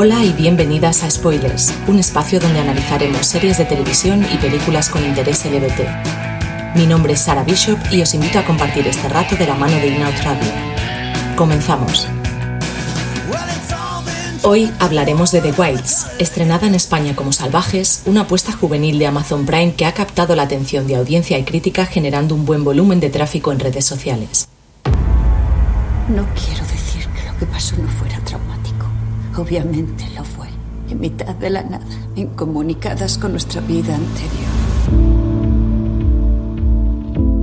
Hola y bienvenidas a Spoilers, un espacio donde analizaremos series de televisión y películas con interés LGBT. Mi nombre es Sara Bishop y os invito a compartir este rato de la mano de Inout Radio. Comenzamos. Hoy hablaremos de The Wilds, estrenada en España como Salvajes, una apuesta juvenil de Amazon Prime que ha captado la atención de audiencia y crítica generando un buen volumen de tráfico en redes sociales. No quiero decir que lo que pasó no fuera traumático. Obviamente lo fue. En mitad de la nada, incomunicadas con nuestra vida anterior.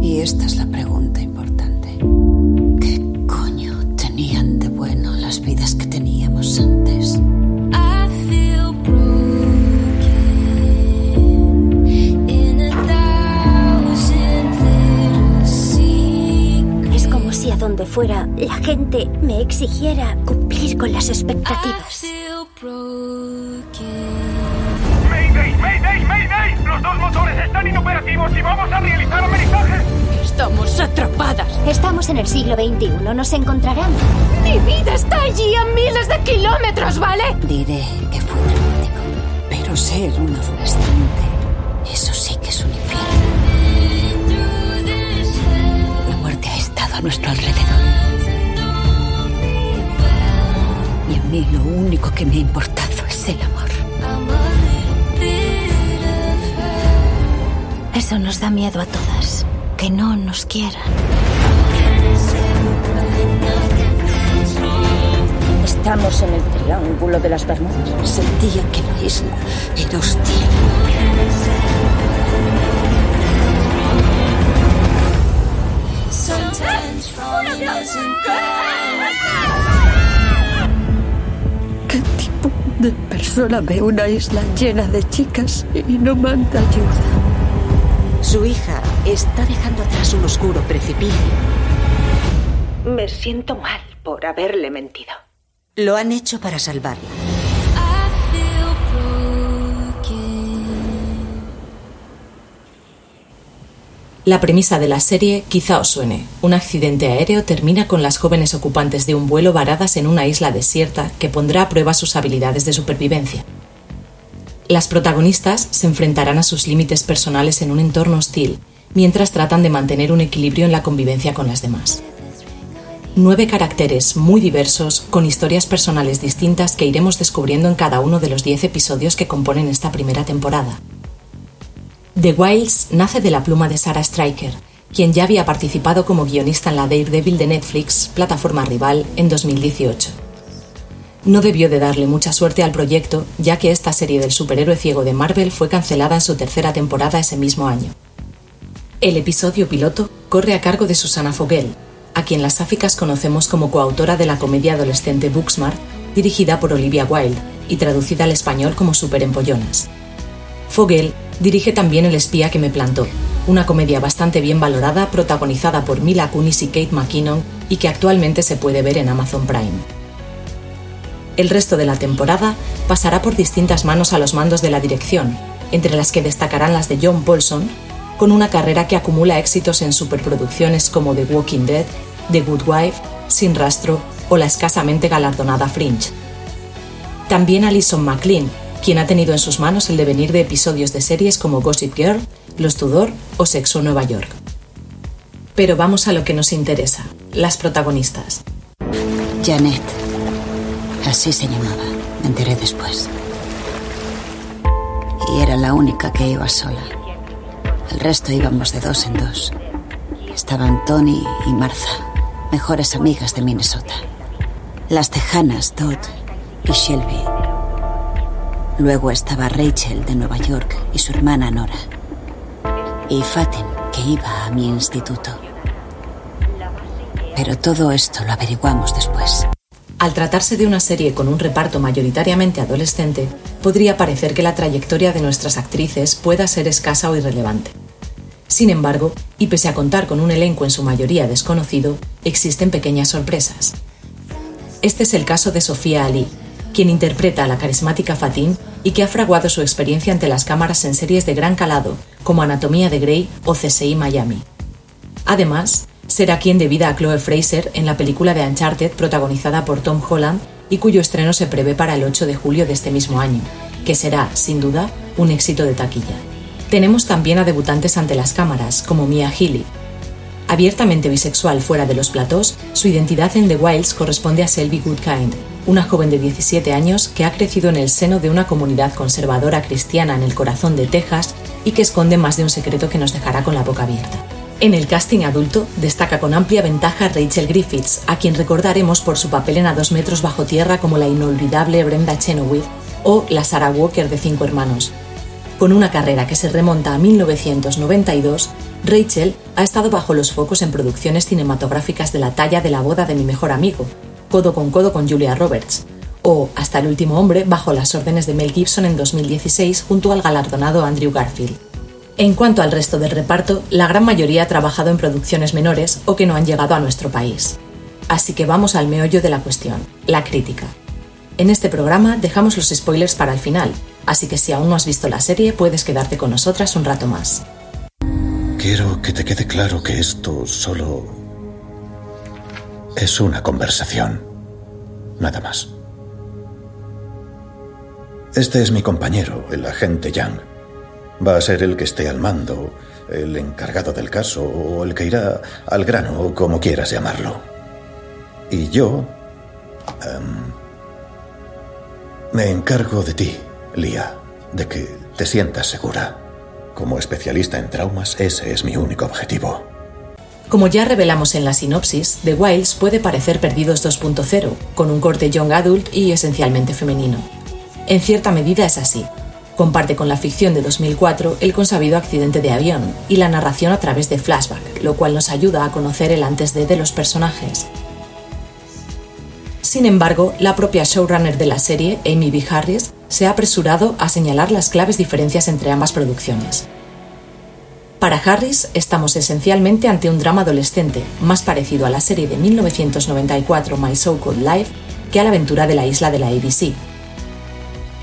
Y esta es la pregunta importante. ¿Qué coño tenían de bueno las vidas que teníamos antes? Es como si a donde fuera la gente me exigiera cumplir con las expectativas. ¡Mayday! ¡Mayday! ¡Mayday! ¡Los dos motores están inoperativos y vamos a realizar amerizaje! Estamos atrapadas. Estamos en el siglo XXI, nos encontrarán. Mi vida está allí a miles de kilómetros, ¿vale? Diré que fue dramático. Pero ser un adolescente, eso sí que es un infierno. La muerte ha estado a nuestro alrededor. Mí lo único que me ha importado es el amor. Eso nos da miedo a todas. Que no nos quieran. Estamos en el Triángulo de las Bermudas. Sentía que la isla era hostil. ¿Qué tipo de persona ve una isla llena de chicas y no manda ayuda? Su hija está dejando atrás un oscuro precipicio. Me siento mal por haberle mentido. Lo han hecho para salvarla. La premisa de la serie quizá os suene. Un accidente aéreo termina con las jóvenes ocupantes de un vuelo varadas en una isla desierta que pondrá a prueba sus habilidades de supervivencia. Las protagonistas se enfrentarán a sus límites personales en un entorno hostil, mientras tratan de mantener un equilibrio en la convivencia con las demás. Nueve caracteres muy diversos, con historias personales distintas que iremos descubriendo en cada uno de los diez episodios que componen esta primera temporada. The Wilds nace de la pluma de Sarah Striker, quien ya había participado como guionista en la Daredevil de Netflix, plataforma rival, en 2018. No debió de darle mucha suerte al proyecto, ya que esta serie del superhéroe ciego de Marvel fue cancelada en su tercera temporada ese mismo año. El episodio piloto corre a cargo de Susana Fogel, a quien las sáficas conocemos como coautora de la comedia adolescente Booksmart, dirigida por Olivia Wilde y traducida al español como Super Empollonas. Fogel dirige también El espía que me plantó, una comedia bastante bien valorada protagonizada por Mila Kunis y Kate McKinnon y que actualmente se puede ver en Amazon Prime. El resto de la temporada pasará por distintas manos a los mandos de la dirección, entre las que destacarán las de John Paulson, con una carrera que acumula éxitos en superproducciones como The Walking Dead, The Good Wife, Sin Rastro o la escasamente galardonada Fringe. También Alison McLean, quien ha tenido en sus manos el devenir de episodios de series como Gossip Girl, Los Tudor o Sexo Nueva York. Pero vamos a lo que nos interesa, las protagonistas. Janet. Así se llamaba. Me enteré después. Y era la única que iba sola. El resto íbamos de dos en dos. Estaban Tony y Martha, mejores amigas de Minnesota. Las tejanas Todd y Shelby. Luego estaba Rachel de Nueva York y su hermana Nora. Y Fatin, que iba a mi instituto. Pero todo esto lo averiguamos después. Al tratarse de una serie con un reparto mayoritariamente adolescente, podría parecer que la trayectoria de nuestras actrices pueda ser escasa o irrelevante. Sin embargo, y pese a contar con un elenco en su mayoría desconocido, existen pequeñas sorpresas. Este es el caso de Sofía Ali, quien interpreta a la carismática Fatin y que ha fraguado su experiencia ante las cámaras en series de gran calado, como Anatomía de Grey o CSI Miami. Además, será quien de vida a Chloe Fraser en la película de Uncharted protagonizada por Tom Holland y cuyo estreno se prevé para el 8 de julio de este mismo año, que será, sin duda, un éxito de taquilla. Tenemos también a debutantes ante las cámaras, como Mia Healy. Abiertamente bisexual fuera de los platós, su identidad en The Wilds corresponde a Selby Goodkind, una joven de 17 años que ha crecido en el seno de una comunidad conservadora cristiana en el corazón de Texas y que esconde más de un secreto que nos dejará con la boca abierta. En el casting adulto destaca con amplia ventaja Rachel Griffiths, a quien recordaremos por su papel en A dos metros bajo tierra como la inolvidable Brenda Chenoweth o la Sarah Walker de Cinco Hermanos. Con una carrera que se remonta a 1992, Rachel ha estado bajo los focos en producciones cinematográficas de la talla de La boda de mi mejor amigo, codo con codo con Julia Roberts, o Hasta el último hombre bajo las órdenes de Mel Gibson en 2016 junto al galardonado Andrew Garfield. En cuanto al resto del reparto, la gran mayoría ha trabajado en producciones menores o que no han llegado a nuestro país. Así que vamos al meollo de la cuestión, la crítica. En este programa dejamos los spoilers para el final, así que si aún no has visto la serie puedes quedarte con nosotras un rato más. Quiero que te quede claro que esto solo es una conversación. Nada más. Este es mi compañero, el agente Young. Va a ser el que esté al mando, el encargado del caso o el que irá al grano, como quieras llamarlo. Y yo... em, me encargo de ti, Lia, de que te sientas segura. Como especialista en traumas, ese es mi único objetivo. Como ya revelamos en la sinopsis, The Wilds puede parecer Perdidos 2.0, con un corte young adult y esencialmente femenino. En cierta medida es así. Comparte con la ficción de 2004 el consabido accidente de avión y la narración a través de flashback, lo cual nos ayuda a conocer el antes de de los personajes. Sin embargo, la propia showrunner de la serie, Amy B. Harris, se ha apresurado a señalar las claves diferencias entre ambas producciones. Para Harris, estamos esencialmente ante un drama adolescente, más parecido a la serie de 1994 My So-Called Life que a la aventura de la isla de la ABC.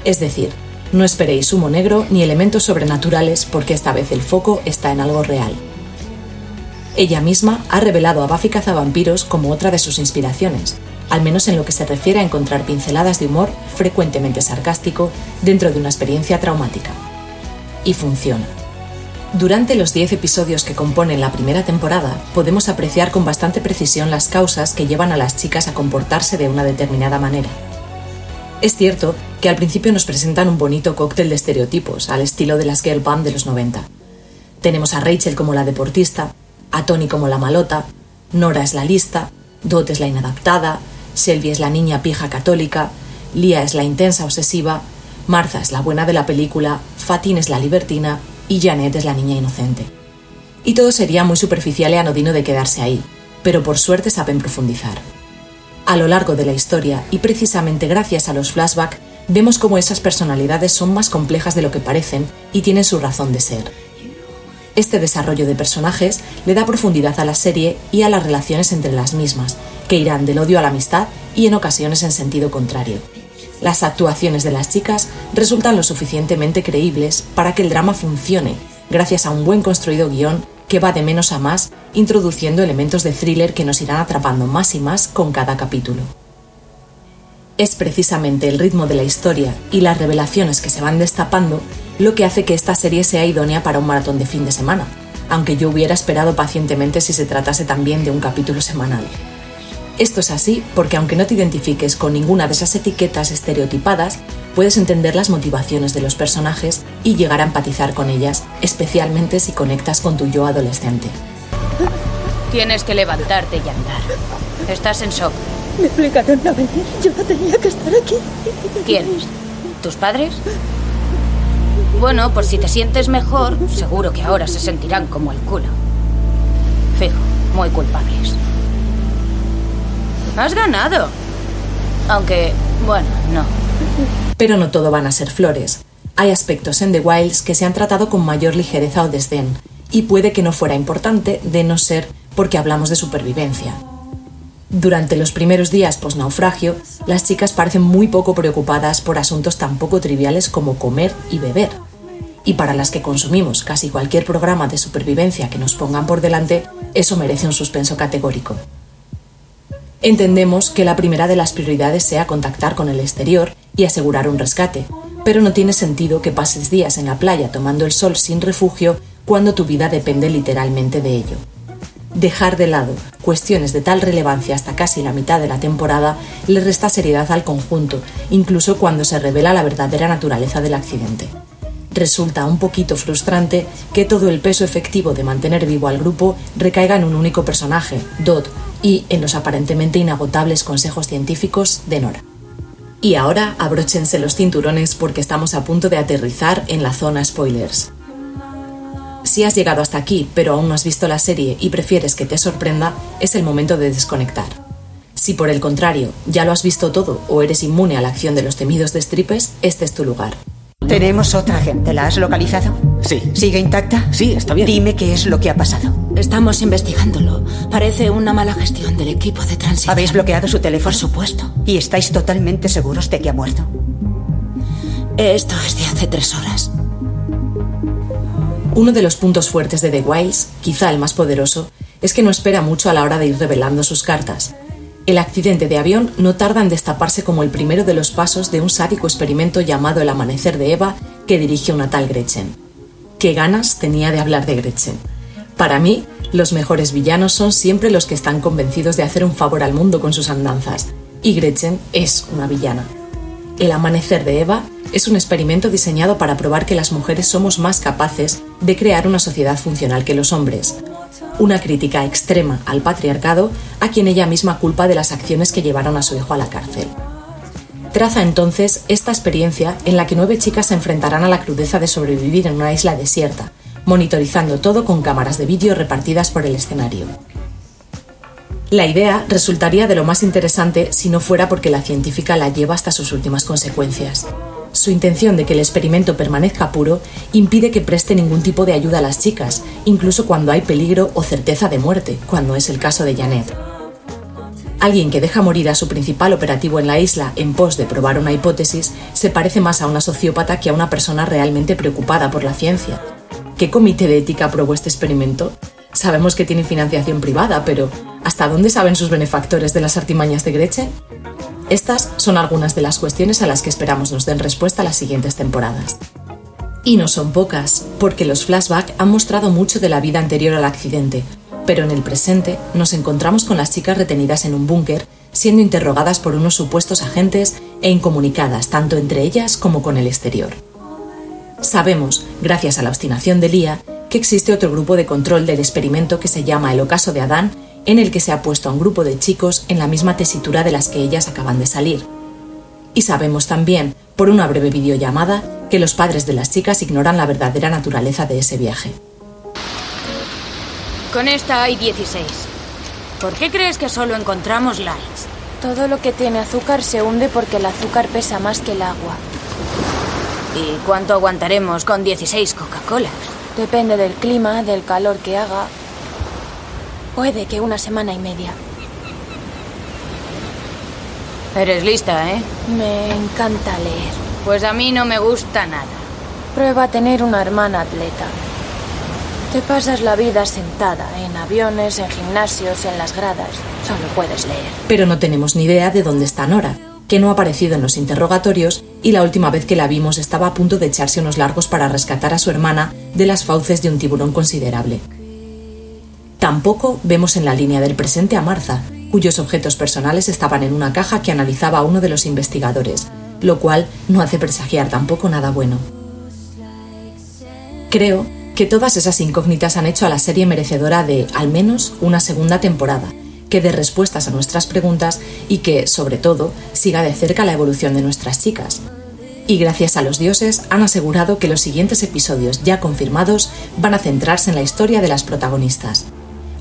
Es decir, no esperéis humo negro ni elementos sobrenaturales porque esta vez el foco está en algo real. Ella misma ha revelado a Buffy cazavampiros como otra de sus inspiraciones, al menos en lo que se refiere a encontrar pinceladas de humor frecuentemente sarcástico dentro de una experiencia traumática. Y funciona. Durante los 10 episodios que componen la primera temporada, podemos apreciar con bastante precisión las causas que llevan a las chicas a comportarse de una determinada manera. Es cierto que al principio nos presentan un bonito cóctel de estereotipos, al estilo de las girl band de los 90. Tenemos a Rachel como la deportista, a Tony como la malota, Nora es la lista, Dot es la inadaptada, Selby es la niña pija católica, Lia es la intensa obsesiva, Martha es la buena de la película, Fatin es la libertina y Janet es la niña inocente. Y todo sería muy superficial y anodino de quedarse ahí, pero por suerte saben profundizar. A lo largo de la historia, y precisamente gracias a los flashbacks, vemos cómo esas personalidades son más complejas de lo que parecen y tienen su razón de ser. Este desarrollo de personajes le da profundidad a la serie y a las relaciones entre las mismas, que irán del odio a la amistad y en ocasiones en sentido contrario. Las actuaciones de las chicas resultan lo suficientemente creíbles para que el drama funcione, gracias a un buen construido guion que va de menos a más, introduciendo elementos de thriller que nos irán atrapando más y más con cada capítulo. Es precisamente el ritmo de la historia y las revelaciones que se van destapando lo que hace que esta serie sea idónea para un maratón de fin de semana, aunque yo hubiera esperado pacientemente si se tratase también de un capítulo semanal. Esto es así porque aunque no te identifiques con ninguna de esas etiquetas estereotipadas, puedes entender las motivaciones de los personajes y llegar a empatizar con ellas, especialmente si conectas con tu yo adolescente. Tienes que levantarte y andar. Estás en shock. Me obligaron a venir. Yo no tenía que estar aquí. ¿Quién es? ¿Tus padres? Bueno, por si te sientes mejor, seguro que ahora se sentirán como el culo. Fijo, muy culpables. Has ganado. Aunque, bueno, no. Pero no todo van a ser flores. Hay aspectos en The Wilds que se han tratado con mayor ligereza o desdén, y puede que no fuera importante de no ser porque hablamos de supervivencia. Durante los primeros días post-naufragio, las chicas parecen muy poco preocupadas por asuntos tan poco triviales como comer y beber. Y para las que consumimos casi cualquier programa de supervivencia que nos pongan por delante, eso merece un suspenso categórico. Entendemos que la primera de las prioridades sea contactar con el exterior y asegurar un rescate, pero no tiene sentido que pases días en la playa tomando el sol sin refugio cuando tu vida depende literalmente de ello. Dejar de lado cuestiones de tal relevancia hasta casi la mitad de la temporada le resta seriedad al conjunto, incluso cuando se revela la verdadera naturaleza del accidente. Resulta un poquito frustrante que todo el peso efectivo de mantener vivo al grupo recaiga en un único personaje, Dodd, y en los aparentemente inagotables consejos científicos de Nora. Y ahora abróchense los cinturones porque estamos a punto de aterrizar en la zona spoilers. Si has llegado hasta aquí pero aún no has visto la serie y prefieres que te sorprenda, es el momento de desconectar. Si por el contrario ya lo has visto todo o eres inmune a la acción de los temidos destripes, este es tu lugar. Tenemos otra gente. ¿La has localizado? Sí. ¿Sigue intacta? Sí, está bien. Dime qué es lo que ha pasado. Estamos investigándolo. Parece una mala gestión del equipo de transición. ¿Habéis bloqueado su teléfono? Por supuesto. ¿Y estáis totalmente seguros de que ha muerto? Esto es de hace tres horas. Uno de los puntos fuertes de The Wilds, quizá el más poderoso, es que no espera mucho a la hora de ir revelando sus cartas. El accidente de avión no tarda en destaparse como el primero de los pasos de un sádico experimento llamado El Amanecer de Eva que dirige una tal Gretchen. ¿Qué ganas tenía de hablar de Gretchen? Para mí, los mejores villanos son siempre los que están convencidos de hacer un favor al mundo con sus andanzas, y Gretchen es una villana. El Amanecer de Eva es un experimento diseñado para probar que las mujeres somos más capaces de crear una sociedad funcional que los hombres. Una crítica extrema al patriarcado a quien ella misma culpa de las acciones que llevaron a su hijo a la cárcel. Traza entonces esta experiencia en la que nueve chicas se enfrentarán a la crudeza de sobrevivir en una isla desierta, monitorizando todo con cámaras de vídeo repartidas por el escenario. La idea resultaría de lo más interesante si no fuera porque la científica la lleva hasta sus últimas consecuencias. Su intención de que el experimento permanezca puro impide que preste ningún tipo de ayuda a las chicas, incluso cuando hay peligro o certeza de muerte, cuando es el caso de Janet. Alguien que deja morir a su principal operativo en la isla en pos de probar una hipótesis se parece más a una sociópata que a una persona realmente preocupada por la ciencia. ¿Qué comité de ética aprobó este experimento? Sabemos que tiene financiación privada, pero ¿hasta dónde saben sus benefactores de las artimañas de Gretchen? Estas son algunas de las cuestiones a las que esperamos nos den respuesta las siguientes temporadas. Y no son pocas, porque los flashbacks han mostrado mucho de la vida anterior al accidente, pero en el presente nos encontramos con las chicas retenidas en un búnker, siendo interrogadas por unos supuestos agentes e incomunicadas tanto entre ellas como con el exterior. Sabemos, gracias a la obstinación de Lía, que existe otro grupo de control del experimento que se llama el Ocaso de Adán en el que se ha puesto a un grupo de chicos en la misma tesitura de las que ellas acaban de salir. Y sabemos también, por una breve videollamada, que los padres de las chicas ignoran la verdadera naturaleza de ese viaje. Con esta hay 16. ¿Por qué crees que solo encontramos lights? Todo lo que tiene azúcar se hunde porque el azúcar pesa más que el agua. ¿Y cuánto aguantaremos con 16 Coca-Colas? Depende del clima, del calor que haga Puede que una semana y media. Eres lista, ¿eh? Me encanta leer. Pues a mí no me gusta nada. Prueba a tener una hermana atleta. Te pasas la vida sentada, en aviones, en gimnasios, en las gradas. Solo puedes leer. Pero no tenemos ni idea de dónde está Nora, que no ha aparecido en los interrogatorios y la última vez que la vimos estaba a punto de echarse unos largos para rescatar a su hermana de las fauces de un tiburón considerable. Tampoco vemos en la línea del presente a Martha, cuyos objetos personales estaban en una caja que analizaba uno de los investigadores, lo cual no hace presagiar tampoco nada bueno. Creo que todas esas incógnitas han hecho a la serie merecedora de, al menos, una segunda temporada, que dé respuestas a nuestras preguntas y que, sobre todo, siga de cerca la evolución de nuestras chicas. Y gracias a los dioses han asegurado que los siguientes episodios ya confirmados van a centrarse en la historia de las protagonistas,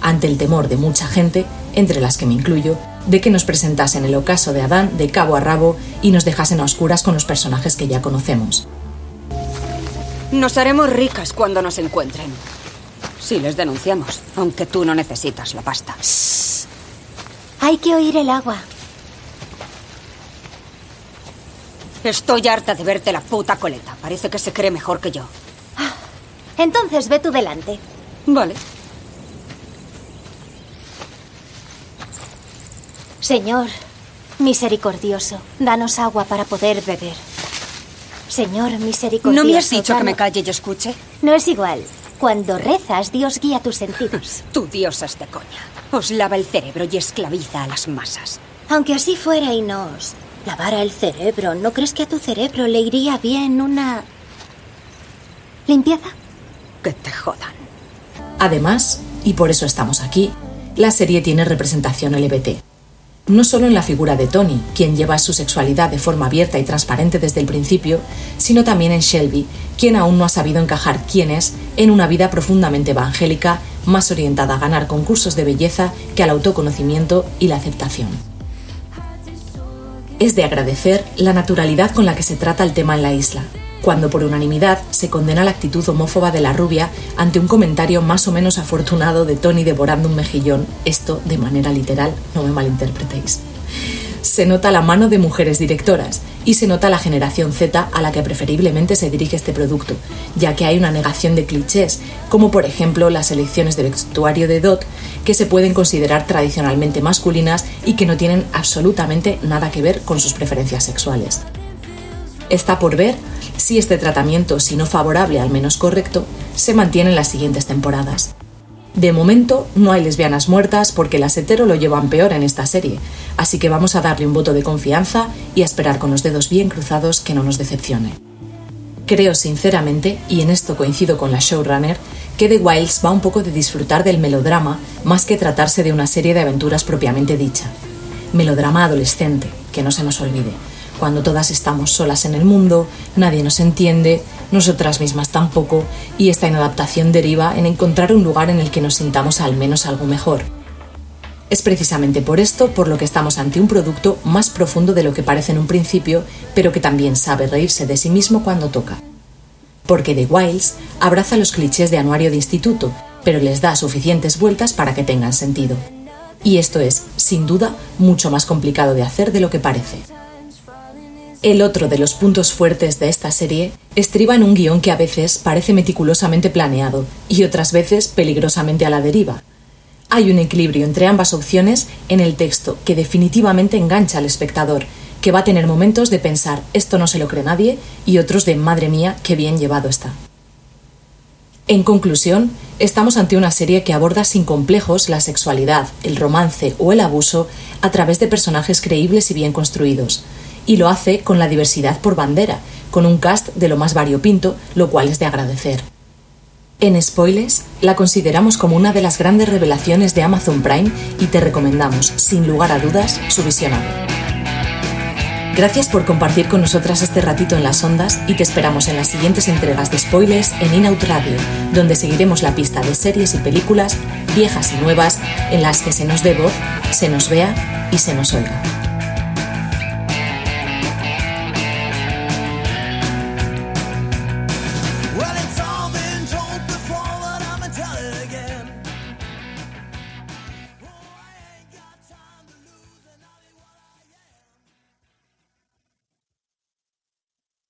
ante el temor de mucha gente, entre las que me incluyo, de que nos presentasen el ocaso de Adán de cabo a rabo y nos dejasen a oscuras con los personajes que ya conocemos. Nos haremos ricas cuando nos encuentren. Si les denunciamos, aunque tú no necesitas la pasta. Hay que oír el agua. Estoy harta de verte la puta coleta. Parece que se cree mejor que yo. Entonces ve tú delante. Vale. Señor, misericordioso, danos agua para poder beber. Señor, misericordioso. ¿No me has dicho que me calle y escuche? No es igual. Cuando rezas, Dios guía tus sentidos. Tu Dios es de coña. Os lava el cerebro y esclaviza a las masas. Aunque así fuera y nos lavara el cerebro, ¿no crees que a tu cerebro le iría bien una limpieza? Que te jodan. Además, y por eso estamos aquí, la serie tiene representación LGBT. No solo en la figura de Tony, quien lleva su sexualidad de forma abierta y transparente desde el principio, sino también en Shelby, quien aún no ha sabido encajar quién es en una vida profundamente evangélica, más orientada a ganar concursos de belleza que al autoconocimiento y la aceptación. Es de agradecer la naturalidad con la que se trata el tema en la isla, cuando por unanimidad se condena la actitud homófoba de la rubia ante un comentario más o menos afortunado de Tony devorando un mejillón, esto de manera literal, no me malinterpretéis. Se nota la mano de mujeres directoras y se nota la generación Z a la que preferiblemente se dirige este producto, ya que hay una negación de clichés, como por ejemplo las elecciones de vestuario de Dot, que se pueden considerar tradicionalmente masculinas y que no tienen absolutamente nada que ver con sus preferencias sexuales. Está por ver si este tratamiento, si no favorable al menos correcto, se mantiene en las siguientes temporadas. De momento no hay lesbianas muertas porque las hetero lo llevan peor en esta serie, así que vamos a darle un voto de confianza y a esperar con los dedos bien cruzados que no nos decepcione. Creo sinceramente, y en esto coincido con la showrunner, que The Wilds va un poco de disfrutar del melodrama más que tratarse de una serie de aventuras propiamente dicha. Melodrama adolescente, que no se nos olvide, cuando todas estamos solas en el mundo, nadie nos entiende, nosotras mismas tampoco, y esta inadaptación deriva en encontrar un lugar en el que nos sintamos al menos algo mejor. Es precisamente por esto por lo que estamos ante un producto más profundo de lo que parece en un principio, pero que también sabe reírse de sí mismo cuando toca. Porque The Wilds abraza los clichés de anuario de instituto, pero les da suficientes vueltas para que tengan sentido. Y esto es, sin duda, mucho más complicado de hacer de lo que parece. El otro de los puntos fuertes de esta serie estriba en un guion que a veces parece meticulosamente planeado y otras veces peligrosamente a la deriva. Hay un equilibrio entre ambas opciones en el texto que definitivamente engancha al espectador, que va a tener momentos de pensar esto no se lo cree nadie y otros de madre mía, qué bien llevado está. En conclusión, estamos ante una serie que aborda sin complejos la sexualidad, el romance o el abuso a través de personajes creíbles y bien construidos, y lo hace con la diversidad por bandera, con un cast de lo más variopinto, lo cual es de agradecer. En Spoilers, la consideramos como una de las grandes revelaciones de Amazon Prime y te recomendamos, sin lugar a dudas, su visionado. Gracias por compartir con nosotras este ratito en las ondas y te esperamos en las siguientes entregas de Spoilers en Inout Radio, donde seguiremos la pista de series y películas, viejas y nuevas, en las que se nos dé voz, se nos vea y se nos oiga.